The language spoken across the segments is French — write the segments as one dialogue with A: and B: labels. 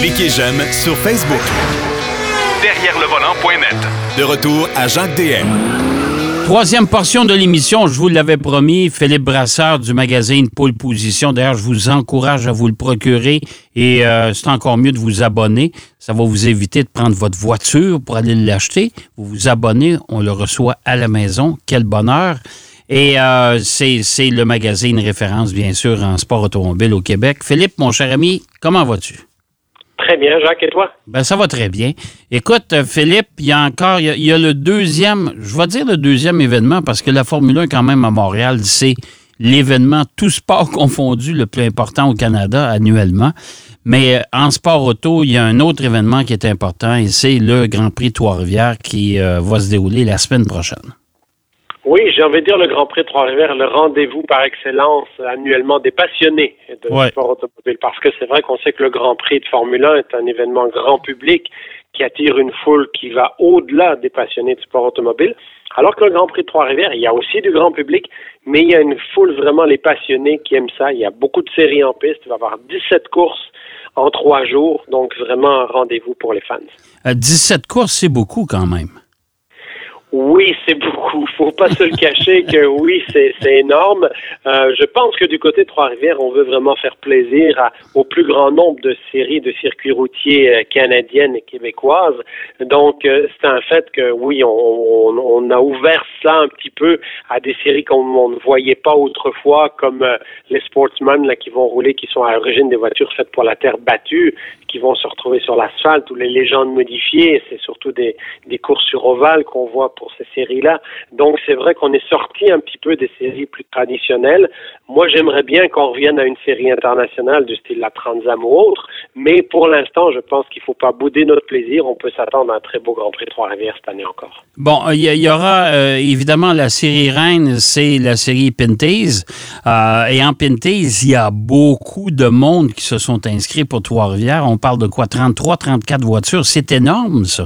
A: Cliquez j'aime sur Facebook.
B: Derrière le volant.net.
A: De retour à Jacques DM.
C: Troisième portion de l'émission, je vous l'avais promis, Philippe Brasseur du magazine Pôle Position. D'ailleurs, je vous encourage à vous le procurer et euh, c'est encore mieux de vous abonner. Ça va vous éviter de prendre votre voiture pour aller l'acheter. Vous vous abonnez, on le reçoit à la maison. Quel bonheur! Et euh, c'est le magazine référence, bien sûr, en sport automobile au Québec. Philippe, mon cher ami, comment vas-tu?
D: Très bien, Jacques, et toi?
C: Ben, ça va très bien. Écoute, Philippe, il y a encore, il y a, le deuxième, je vais dire le deuxième événement parce que la Formule 1, quand même, à Montréal, c'est l'événement tout sport confondu le plus important au Canada annuellement. Mais euh, en sport auto, il y a un autre événement qui est important et c'est le Grand Prix Trois-Rivières qui euh, va se dérouler la semaine prochaine.
D: Oui, j'ai envie de dire le Grand Prix de Trois-Rivières, le rendez-vous par excellence annuellement des passionnés de sport automobile. Parce que c'est vrai qu'on sait que le Grand Prix de Formule 1 est un événement grand public qui attire une foule qui va au-delà des passionnés de sport automobile. Alors que le Grand Prix de Trois-Rivières, il y a aussi du grand public, mais il y a une foule vraiment les passionnés qui aiment ça. Il y a beaucoup de séries en piste. Il va y avoir 17 courses en trois jours. Donc vraiment un rendez-vous pour les fans.
C: 17 euh, courses, c'est beaucoup quand même.
D: Oui, c'est beaucoup. Faut pas se le cacher que oui, c'est énorme. Euh, je pense que du côté de Trois-Rivières, on veut vraiment faire plaisir au plus grand nombre de séries de circuits routiers euh, canadiennes et québécoises. Donc, euh, c'est un fait que oui, on, on, a ouvert ça un petit peu à des séries qu'on ne voyait pas autrefois, comme les sportsmen là, qui vont rouler, qui sont à l'origine des voitures faites pour la terre battue, qui vont se retrouver sur l'asphalte ou les légendes modifiées. C'est surtout des, des courses sur ovale qu'on voit pour ces séries-là. Donc, c'est vrai qu'on est sorti un petit peu des séries plus traditionnelles. Moi, j'aimerais bien qu'on revienne à une série internationale du style la Transam ou autre, mais pour l'instant, je pense qu'il ne faut pas bouder notre plaisir. On peut s'attendre à un très beau Grand Prix Trois-Rivières cette année encore.
C: Bon, il y, aura euh, évidemment la série reine, c'est la série Pinties. Euh, et en Pinties, il y a beaucoup de monde qui se sont inscrits pour Trois-Rivières. On parle de quoi? 33, 34 voitures. C'est énorme, ça.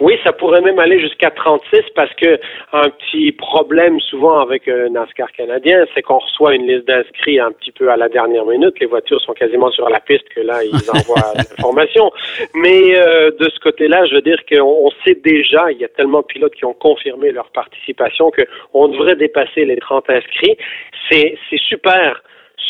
D: Oui, ça pourrait même aller jusqu'à 36 parce que un petit problème souvent avec un euh, NASCAR canadien, c'est qu'on reçoit une liste d'inscrits un petit peu à la dernière minute. Les voitures sont quasiment sur la piste que là, ils envoient l'information. Mais euh, de ce côté-là, je veux dire qu'on sait déjà, il y a tellement de pilotes qui ont confirmé leur participation qu'on devrait dépasser les 30 inscrits. C'est super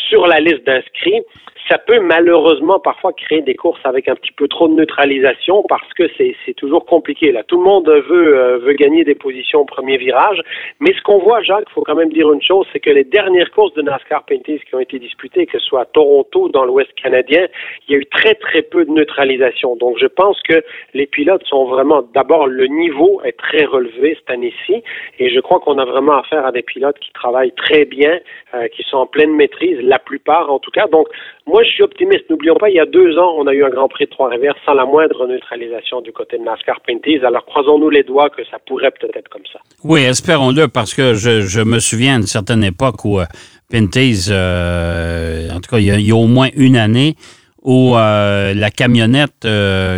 D: sur la liste d'inscrits ça peut malheureusement parfois créer des courses avec un petit peu trop de neutralisation parce que c'est toujours compliqué. Là, tout le monde veut euh, veut gagner des positions au premier virage, mais ce qu'on voit, Jacques, il faut quand même dire une chose, c'est que les dernières courses de NASCAR Painties qui ont été disputées, que ce soit à Toronto, dans l'Ouest canadien, il y a eu très très peu de neutralisation. Donc, je pense que les pilotes sont vraiment, d'abord, le niveau est très relevé cette année-ci, et je crois qu'on a vraiment affaire à des pilotes qui travaillent très bien, euh, qui sont en pleine maîtrise, la plupart en tout cas. Donc, moi, je suis optimiste. N'oublions pas, il y a deux ans, on a eu un Grand Prix de Trois-Rivières sans la moindre neutralisation du côté de NASCAR Pinties. Alors, croisons-nous les doigts que ça pourrait peut-être être comme ça.
C: Oui, espérons-le, parce que je, me souviens d'une certaine époque où euh, Pinties, euh, en tout cas, il y, a, au moins une année, où euh, la camionnette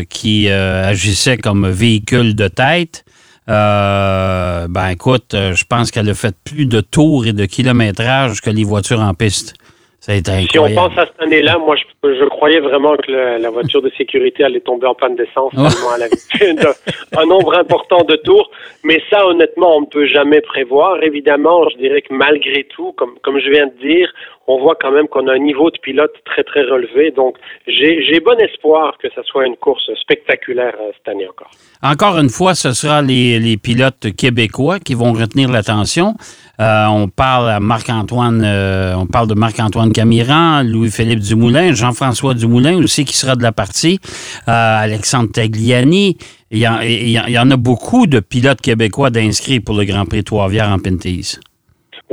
C: qui agissait comme véhicule de tête, ben écoute, je pense qu'elle a fait plus de tours et de kilométrage que les voitures en piste.
D: Si on pense à cette année-là, moi, je, croyais vraiment que la voiture de sécurité allait tomber en panne d'essence. Oh. Elle avait un nombre important de tours. Mais ça, honnêtement, on ne peut jamais prévoir. Évidemment, je dirais que malgré tout, comme, comme je viens de dire, on voit quand même qu'on a un niveau de pilote très, très relevé. Donc, j'ai bon espoir que ce soit une course spectaculaire euh, cette année encore.
C: Encore une fois, ce sera les, les pilotes québécois qui vont retenir l'attention. Euh, on parle à Marc-Antoine, euh, on parle de Marc-Antoine Camiran, Louis-Philippe Dumoulin, Jean-François Dumoulin aussi qui sera de la partie, euh, Alexandre Tagliani. Il y, en, a beaucoup de pilotes québécois d'inscrits pour le Grand Prix Trois-Rivières en Pinties.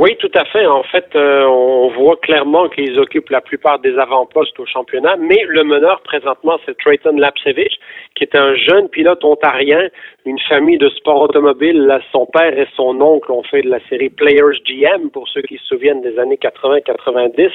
D: Oui, tout à fait. En fait, on voit clairement qu'ils occupent la plupart des avant-postes au championnat, mais le meneur présentement, c'est Trayton Lapsevich, qui est un jeune pilote ontarien, une famille de sport automobile. Son père et son oncle ont fait de la série Players GM, pour ceux qui se souviennent des années 80-90.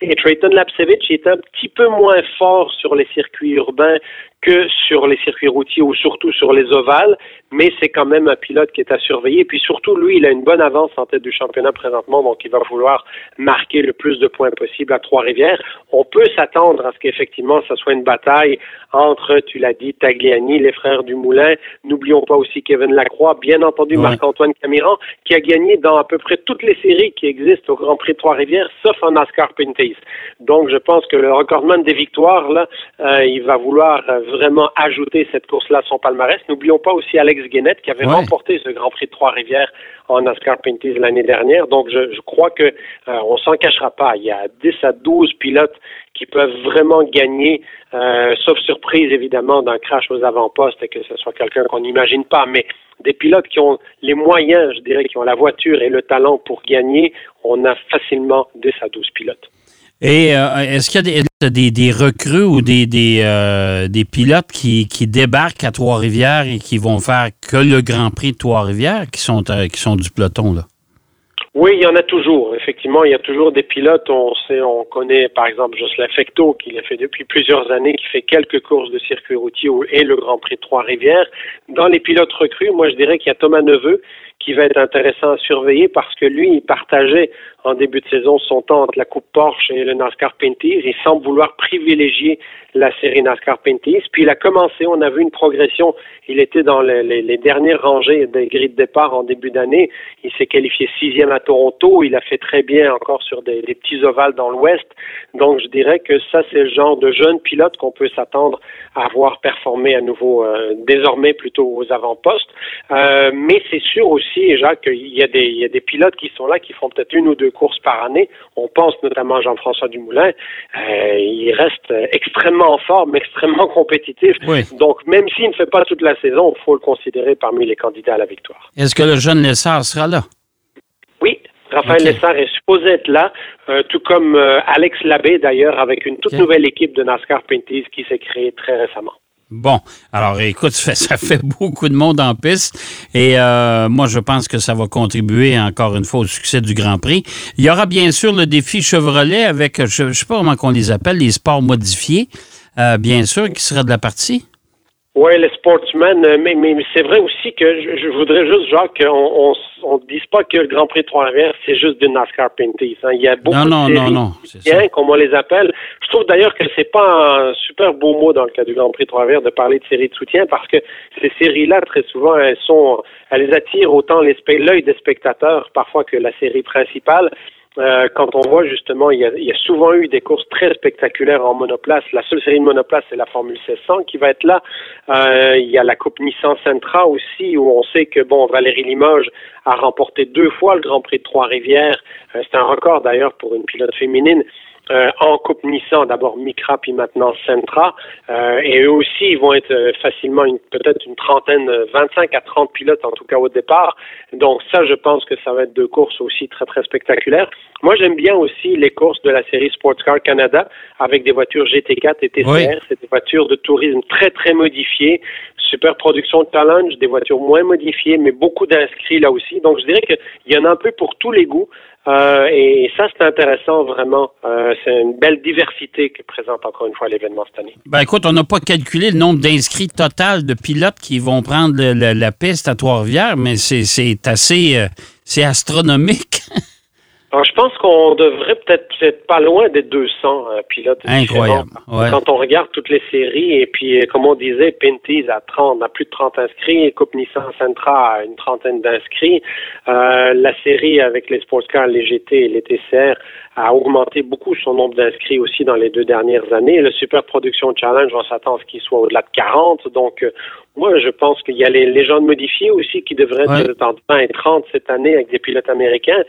D: Et Trayton Lapsevich est un petit peu moins fort sur les circuits urbains que sur les circuits routiers ou surtout sur les ovales, mais c'est quand même un pilote qui est à surveiller. Et puis surtout, lui, il a une bonne avance en tête du championnat présentement, donc il va vouloir marquer le plus de points possible à Trois-Rivières. On peut s'attendre à ce qu'effectivement, ça soit une bataille entre, tu l'as dit, Tagliani, les frères du Moulin. N'oublions pas aussi Kevin Lacroix, bien entendu Marc-Antoine Camiran, qui a gagné dans à peu près toutes les séries qui existent au Grand Prix Trois-Rivières, sauf en NASCAR Pinties. Donc, je pense que le recordman des victoires, là, euh, il va vouloir euh, vraiment ajouter cette course-là à son palmarès. N'oublions pas aussi Alex Guénette qui avait remporté ce Grand Prix de Trois-Rivières en NASCAR Pinties l'année dernière. Donc, je, crois que euh, on s'en cachera pas. Il y a 10 à 12 pilotes qui peuvent vraiment gagner, euh, sauf surprise évidemment d'un crash aux avant-postes et que ce soit quelqu'un qu'on n'imagine pas, mais des pilotes qui ont les moyens, je dirais, qui ont la voiture et le talent pour gagner, on a facilement 10 à 12 pilotes.
C: Et euh, est-ce qu'il y a des, des, recrues ou des, des, euh, des pilotes qui, qui, débarquent à Trois-Rivières et qui vont faire que le Grand Prix de Trois-Rivières qui sont, euh, qui sont du peloton? Là?
D: Oui, il y en a toujours. Effectivement, il y a toujours des pilotes. On sait, on connaît par exemple Jocelyn Fecto, qui l'a fait depuis plusieurs années, qui fait quelques courses de circuit routier et le Grand Prix de Trois-Rivières. Dans les pilotes recrues, moi je dirais qu'il y a Thomas Neveu, qui va être intéressant à surveiller parce que lui, il partageait en début de saison son temps entre la Coupe Porsche et le NASCAR Pinties. Il semble vouloir privilégier la série NASCAR Pinties. Puis il a commencé, on a vu une progression. Il était dans les, dernières rangées des grilles de départ en début d'année. Il s'est qualifié sixième à Toronto. Il a fait très bien encore sur des, petits ovales dans l'Ouest. Donc je dirais que ça, c'est le genre de jeune pilote qu'on peut s'attendre à voir performer à nouveau, euh, désormais plutôt aux avant-postes. Euh, mais c'est sûr aussi Jacques, il y, y a des pilotes qui sont là, qui font peut-être une ou deux courses par année. On pense notamment à Jean-François Dumoulin. Euh, il reste extrêmement en forme, extrêmement compétitif. Donc, même s'il ne fait pas toute la saison, il faut le considérer parmi les candidats à la victoire.
C: Est-ce que le jeune Lessard sera là?
D: Oui, Raphaël Lessard est supposé être là, euh, tout comme euh, Alex Labbé d'ailleurs, avec une toute nouvelle équipe de NASCAR Pinties qui s'est créée très récemment.
C: Bon, alors écoute, ça fait beaucoup de monde en piste et euh, moi je pense que ça va contribuer encore une fois au succès du Grand Prix. Il y aura bien sûr le défi Chevrolet avec, je ne sais pas comment on les appelle, les sports modifiés, euh, bien sûr, qui sera de la partie.
D: Oui, les sportsmen, euh, mais, mais, c'est vrai aussi que je, voudrais juste, Jacques, qu'on on, ne dise pas que le Grand Prix de Trois-Rivières, c'est juste du NASCAR Pinties. Hein. Il y a beaucoup
C: non,
D: de
C: non, non,
D: non, comme on les appelle. Je trouve d'ailleurs que c'est pas un super beau mot dans le cas du Grand Prix de Trois-Rivières de parler de séries de soutien parce que ces séries-là, très souvent, elles sont, elles attirent autant l'œil des spectateurs parfois que la série principale. Euh, quand on voit justement, il y, a, il y, a, souvent eu des courses très spectaculaires en monoplace. La seule série de monoplace, c'est la Formule 1600 qui va être là. Euh, il y a la Coupe Nissan Sentra aussi, où on sait que bon, Valérie Limoges a remporté deux fois le Grand Prix de Trois-Rivières. Euh, c'est un record d'ailleurs pour une pilote féminine. Euh, en Coupe Nissan, d'abord Micra, puis maintenant Sentra. Euh, et eux aussi, ils vont être euh, facilement peut-être une trentaine, 25 à 30 pilotes en tout cas au départ. Donc ça, je pense que ça va être deux courses aussi très, très spectaculaires. Moi, j'aime bien aussi les courses de la série Sports Car Canada avec des voitures GT4 et TCR. C'est des voitures de tourisme très, très modifiées. Super production de challenge, des voitures moins modifiées, mais beaucoup d'inscrits là aussi. Donc, je dirais qu'il y en a un peu pour tous les goûts. Euh, et ça, c'est intéressant vraiment. Euh, c'est une belle diversité que présente encore une fois l'événement cette année.
C: Ben écoute, on n'a pas calculé le nombre d'inscrits total de pilotes qui vont prendre la piste à Trois-Rivières, mais c'est assez, euh, c'est astronomique.
D: Alors, je pense qu'on devrait peut-être être pas loin des 200 euh, pilotes.
C: Incroyable.
D: Quand on regarde toutes les séries, et puis, euh, comme on disait, Pinties a 30, a plus de 30 inscrits, Coupe Nissan Sentra a une trentaine d'inscrits. Euh, la série avec les sports cars, les GT et les TCR a augmenté beaucoup son nombre d'inscrits aussi dans les deux dernières années. Le Super Production Challenge, on s'attend à ce qu'il soit au-delà de 40. Donc, euh, moi, je pense qu'il y a les légendes modifiées aussi qui devraient être entre 20 et 30 cette année avec des pilotes américains.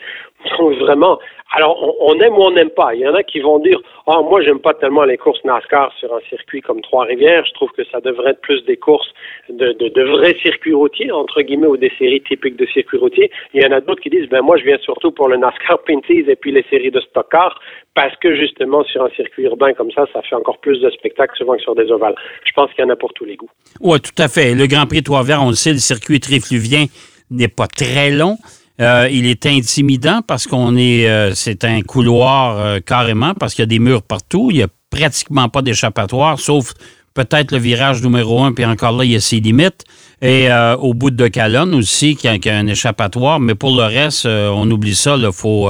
D: Donc, vraiment, alors, on, aime ou on n'aime pas. Il y en a qui vont dire, oh, moi, j'aime pas tellement les courses NASCAR sur un circuit comme Trois-Rivières. Je trouve que ça devrait être plus des courses de, de, de, vrais circuits routiers, entre guillemets, ou des séries typiques de circuits routiers. Il y en a d'autres qui disent, ben, moi, je viens surtout pour le NASCAR Pinties et puis les séries de stock cars parce que justement, sur un circuit urbain comme ça, ça fait encore plus de spectacles souvent que sur des ovales. Je pense qu'il y en a pour tous les goûts.
C: Oui, tout à fait. Le Grand Prix Trois-Rivières, on le sait, le circuit trifluvien n'est pas très long. Euh, il est intimidant parce qu'on est, euh, c'est un couloir euh, carrément parce qu'il y a des murs partout. Il n'y a pratiquement pas d'échappatoire, sauf peut-être le virage numéro un, puis encore là, il y a ses limites. Et au bout de Calonne aussi, qui a, qui a, un échappatoire. Mais pour le reste, on oublie ça. Il faut,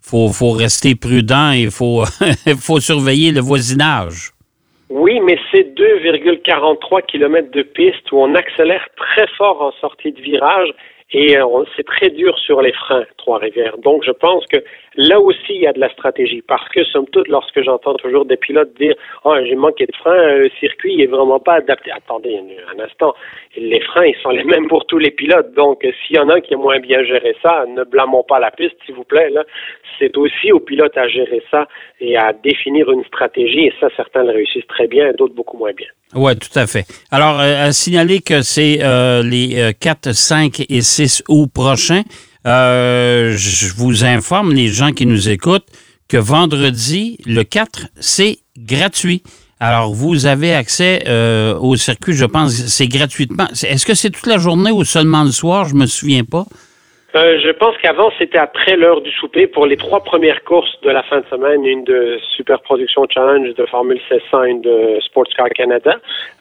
C: faut, faut, rester prudent et il faut, faut surveiller le voisinage.
D: Oui, mais c'est 2,43 km de piste où on accélère très fort en sortie de virage et euh, c'est très dur sur les freins, Trois-Rivières. Donc, je pense que là aussi, il y a de la stratégie. Parce que, somme toute, lorsque j'entends toujours des pilotes dire Oh, j'ai manqué de freins, le circuit est vraiment pas adapté. Attendez un, instant. Les freins, ils sont les mêmes pour tous les pilotes. Donc, s'il y en a qui a moins bien géré ça, ne blâmons pas la piste, s'il vous plaît. C'est aussi aux pilotes à gérer ça et à définir une stratégie. Et ça, certains le réussissent très bien, d'autres beaucoup moins bien.
C: Oui, tout à fait. Alors, euh, à signaler que c'est euh, les 4, euh, 5 et 6 août prochains. Euh, je vous informe, les gens qui nous écoutent, que vendredi, le 4, c'est gratuit. Alors, vous avez accès au circuit, je pense, c'est gratuitement. Est-ce que c'est toute la journée ou seulement le soir? Je me souviens pas.
D: Euh, je pense qu'avant, c'était après l'heure du souper pour les trois premières courses de la fin de semaine, une de Super Production Challenge, de Formule 1600, une de Sports Car Canada.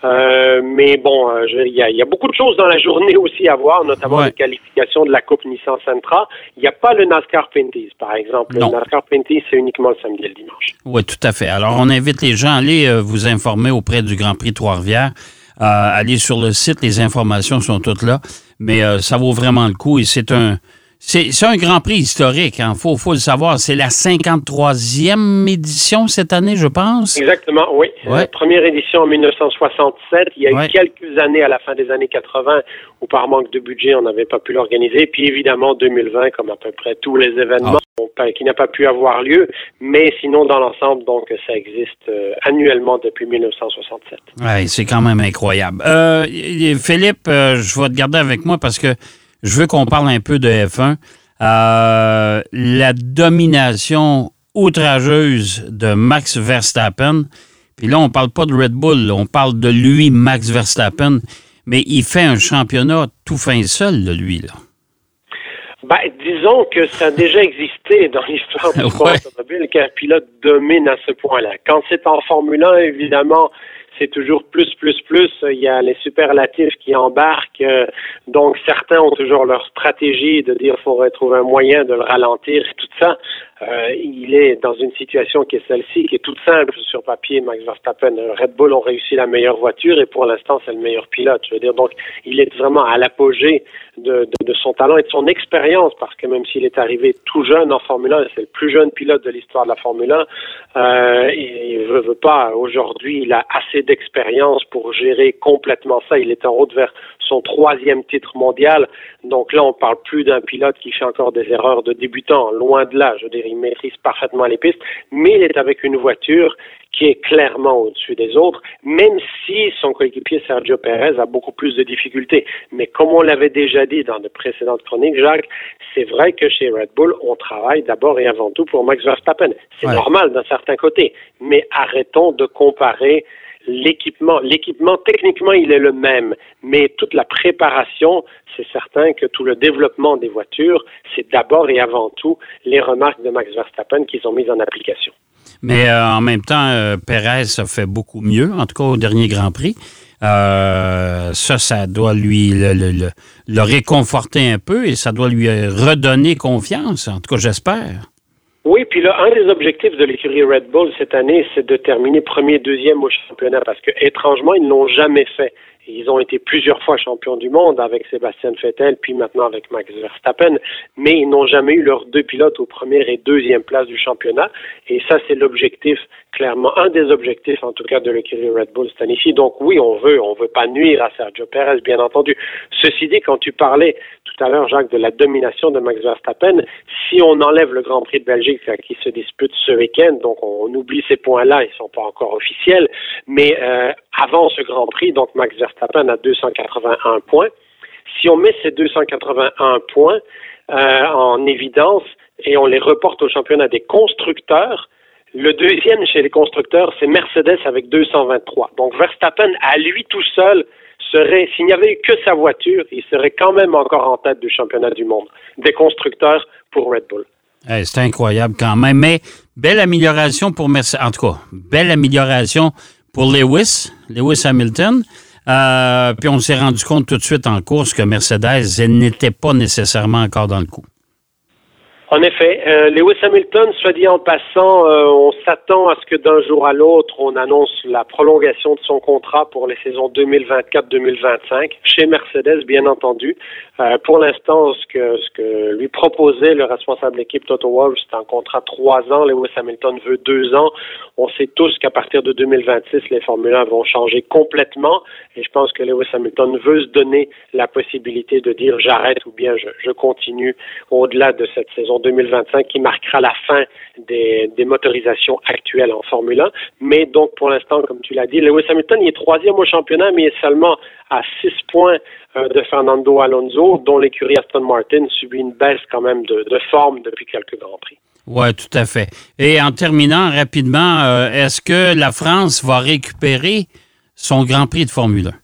D: Euh, mais bon, euh, il y, a beaucoup de choses dans la journée aussi à voir, notamment les qualifications de la Coupe Nissan Sentra. Il n'y a pas le NASCAR Pinties, par exemple. Le NASCAR Pinties, c'est uniquement le samedi et le dimanche.
C: Oui, tout à fait. Alors, on invite les gens à aller vous informer auprès du Grand Prix Trois-Rivières. aller sur le site, les informations sont toutes là mais euh, ça vaut vraiment le coup et c'est un. C'est un Grand Prix historique, il hein. faut, faut, le savoir. C'est la 53e édition cette année, je pense.
D: Exactement, oui. première édition en 1967. Il y a eu quelques années à la fin des années 80 où par manque de budget, on n'avait pas pu l'organiser. Puis évidemment, 2020, comme à peu près tous les événements. Qui n'a pas pu avoir lieu. Mais sinon, dans l'ensemble, donc, ça existe euh, annuellement depuis 1967.
C: Oui, c'est quand même incroyable. Euh, Philippe, euh, je vais te garder avec moi parce que je veux qu'on parle un peu de F1. Euh, la domination outrageuse de Max Verstappen. Puis là, on parle pas de Red Bull, on parle de lui, Max Verstappen. Mais il fait un championnat tout fin seul, de lui, là.
D: Ben, disons que ça a déjà existé dans l'histoire du sport automobile qu'un pilote domine à ce point-là. Quand c'est en Formule 1, évidemment, c'est toujours plus, plus, plus. Il y a les superlatifs qui embarquent. Euh, donc, certains ont toujours leur stratégie de dire qu'il faudrait trouver un moyen de le ralentir et tout ça. Euh, il est dans une situation qui est celle-ci, qui est toute simple sur papier. Max Verstappen, Red Bull ont réussi la meilleure voiture et pour l'instant, c'est le meilleur pilote. Je veux dire, donc, il est vraiment à l'apogée de, de, son talent et de son expérience parce que même s'il est arrivé tout jeune en Formule 1, c'est le plus jeune pilote de l'histoire de la Formule 1, euh, il ne veut pas. Aujourd'hui, il a assez d'expérience pour gérer complètement ça. Il est en route vers son troisième titre mondial. Donc là, on parle plus d'un pilote qui fait encore des erreurs de débutant. Loin de là. Je veux dire, il maîtrise parfaitement les pistes, mais il est avec une voiture qui est clairement au-dessus des autres, même si son coéquipier Sergio Perez a beaucoup plus de difficultés. Mais comme on l'avait déjà dit dans de précédentes chroniques, Jacques, c'est vrai que chez Red Bull, on travaille d'abord et avant tout pour Max Verstappen. C'est normal d'un certain côté, mais arrêtons de comparer l'équipement. L'équipement, techniquement, il est le même, mais toute la préparation, c'est certain que tout le développement des voitures, c'est d'abord et avant tout les remarques de Max Verstappen qu'ils ont mises en application.
C: Mais euh, en même temps, euh, Perez a fait beaucoup mieux, en tout cas au dernier Grand Prix. Euh, ça, ça doit lui le, le, réconforter un peu et ça doit lui redonner confiance, en tout cas j'espère.
D: Oui, puis là, un des objectifs de l'écurie Red Bull cette année, c'est de terminer premier, deuxième au championnat, parce que étrangement, ils ne l'ont jamais fait. Ils ont été plusieurs fois champions du monde avec Sébastien Vettel, puis maintenant avec Max Verstappen, mais ils n'ont jamais eu leurs deux pilotes aux première et deuxième place du championnat. Et ça, c'est l'objectif, clairement, un des objectifs, en tout cas, de l'écurie Red Bull cette. Donc oui, on veut, on veut pas nuire à Sergio Perez, bien entendu. Ceci dit, quand tu parlais tout à l'heure, Jacques, de la domination de Max Verstappen, si on enlève le Grand Prix de Belgique qui se dispute ce week-end, donc on, oublie ces points-là, ils sont pas encore officiels, mais euh, avant ce Grand Prix, donc Max Verstappen a 281 points. Si on met ces 281 points euh, en évidence et on les reporte au championnat des constructeurs, le deuxième chez les constructeurs, c'est Mercedes avec 223. Donc Verstappen, à lui tout seul, serait, s'il n'y avait que sa voiture, il serait quand même encore en tête du championnat du monde des constructeurs pour Red Bull.
C: c'est incroyable quand même. Mais belle amélioration pour Mercedes. En tout cas, belle amélioration pour Lewis, Lewis Hamilton. Euh, puis on s'est rendu compte tout de suite en course que Mercedes n'était pas nécessairement encore dans le coup.
D: En effet, euh, Lewis Hamilton, soit dit en passant, euh, on s'attend à ce que d'un jour à l'autre, on annonce la prolongation de son contrat pour les saisons 2024-2025 chez Mercedes, bien entendu. Euh, pour l'instant, ce que, ce que lui proposait le responsable d'équipe Toto Wolff, c'est un contrat trois ans. Lewis Hamilton veut deux ans. On sait tous qu'à partir de 2026, les Formule 1 vont changer complètement. Et je pense que Lewis Hamilton veut se donner la possibilité de dire j'arrête ou bien je continue au-delà de cette saison 2025 qui marquera la fin des, motorisations actuelles en Formule 1. Mais donc, pour l'instant, comme tu l'as dit, Lewis Hamilton, il est troisième au championnat, mais il est seulement à six points euh, de Fernando Alonso, dont l'écurie Aston Martin subit une baisse quand même de, de forme depuis quelques Grands Prix.
C: Oui, tout à fait. Et en terminant rapidement, euh, est-ce que la France va récupérer son Grand Prix de Formule 1?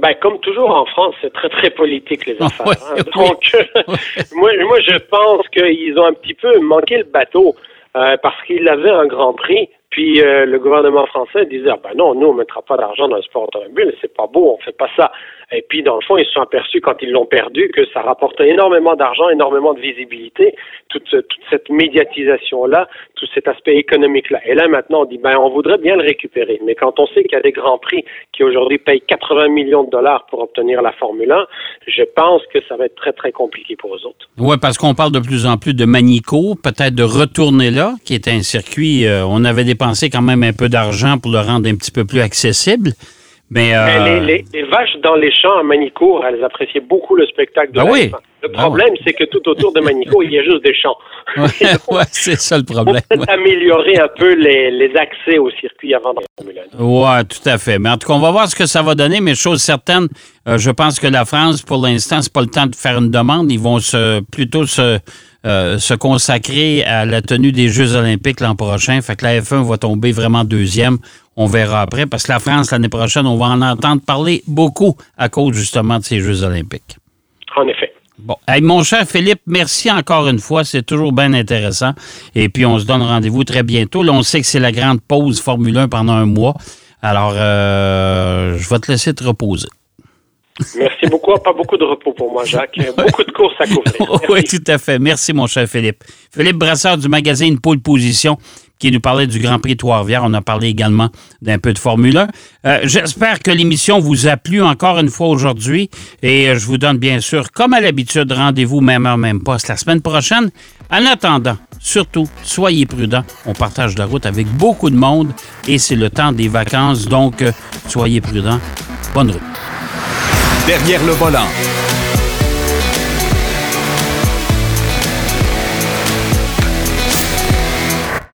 D: Ben, comme toujours en France, c'est très, très politique, les affaires. Hein? Donc, oui. moi, moi, je pense qu'ils ont un petit peu manqué le bateau euh, parce qu'ils avaient un Grand Prix, puis euh, le gouvernement français disait, ah ben non, nous, on mettra pas d'argent dans le sport automobile, c'est pas beau, on fait pas ça. Et puis, dans le fond, ils se sont aperçus quand ils l'ont perdu que ça rapportait énormément d'argent, énormément de visibilité, toute, toute cette médiatisation-là, tout cet aspect économique-là. Et là, maintenant, on dit, ben, on voudrait bien le récupérer. Mais quand on sait qu'il y a des grands prix qui aujourd'hui payent 80 millions de dollars pour obtenir la Formule 1, je pense que ça va être très, très compliqué pour eux autres.
C: Oui, parce qu'on parle de plus en plus de Manico, peut-être de retourner là, qui est un circuit, euh, on avait dépensé quand même un peu d'argent pour le rendre un petit peu plus accessible. Mais, euh...
D: les, les, les, vaches dans les champs à Manicourt, elles appréciaient beaucoup le spectacle de
C: ben oui.
D: Le problème, c'est que tout autour de Manicourt, il y a juste des champs.
C: Ouais, ouais c'est ça le problème.
D: Peut ouais. améliorer un peu les, les, accès au circuit avant de la Formule
C: 1. Oui, tout à fait. Mais en tout cas, on va voir ce que ça va donner, mais chose certaine, euh, je pense que la France, pour l'instant, c'est pas le temps de faire une demande. Ils vont se, plutôt se, euh, se consacrer à la tenue des Jeux olympiques l'an prochain. Fait que la F1 va tomber vraiment deuxième. On verra après, parce que la France, l'année prochaine, on va en entendre parler beaucoup à cause justement de ces Jeux olympiques.
D: En effet.
C: Bon. Hey, mon cher Philippe, merci encore une fois. C'est toujours bien intéressant. Et puis, on se donne rendez-vous très bientôt. Là, on sait que c'est la grande pause Formule 1 pendant un mois. Alors, euh, je vais te laisser te reposer.
D: Merci beaucoup. Pas beaucoup de repos pour moi, Jacques. Beaucoup de courses à couvrir.
C: oui, tout à fait. Merci, mon cher Philippe. Philippe Brasseur du magazine Pôle Position qui nous parlait du Grand Prix Trois-Rivières. On a parlé également d'un peu de Formule 1. Euh, J'espère que l'émission vous a plu encore une fois aujourd'hui et je vous donne bien sûr, comme à l'habitude, rendez-vous même heure, même poste la semaine prochaine. En attendant, surtout, soyez prudents. On partage la route avec beaucoup de monde et c'est le temps des vacances, donc euh, soyez prudents. Bonne route.
A: Derrière le volant.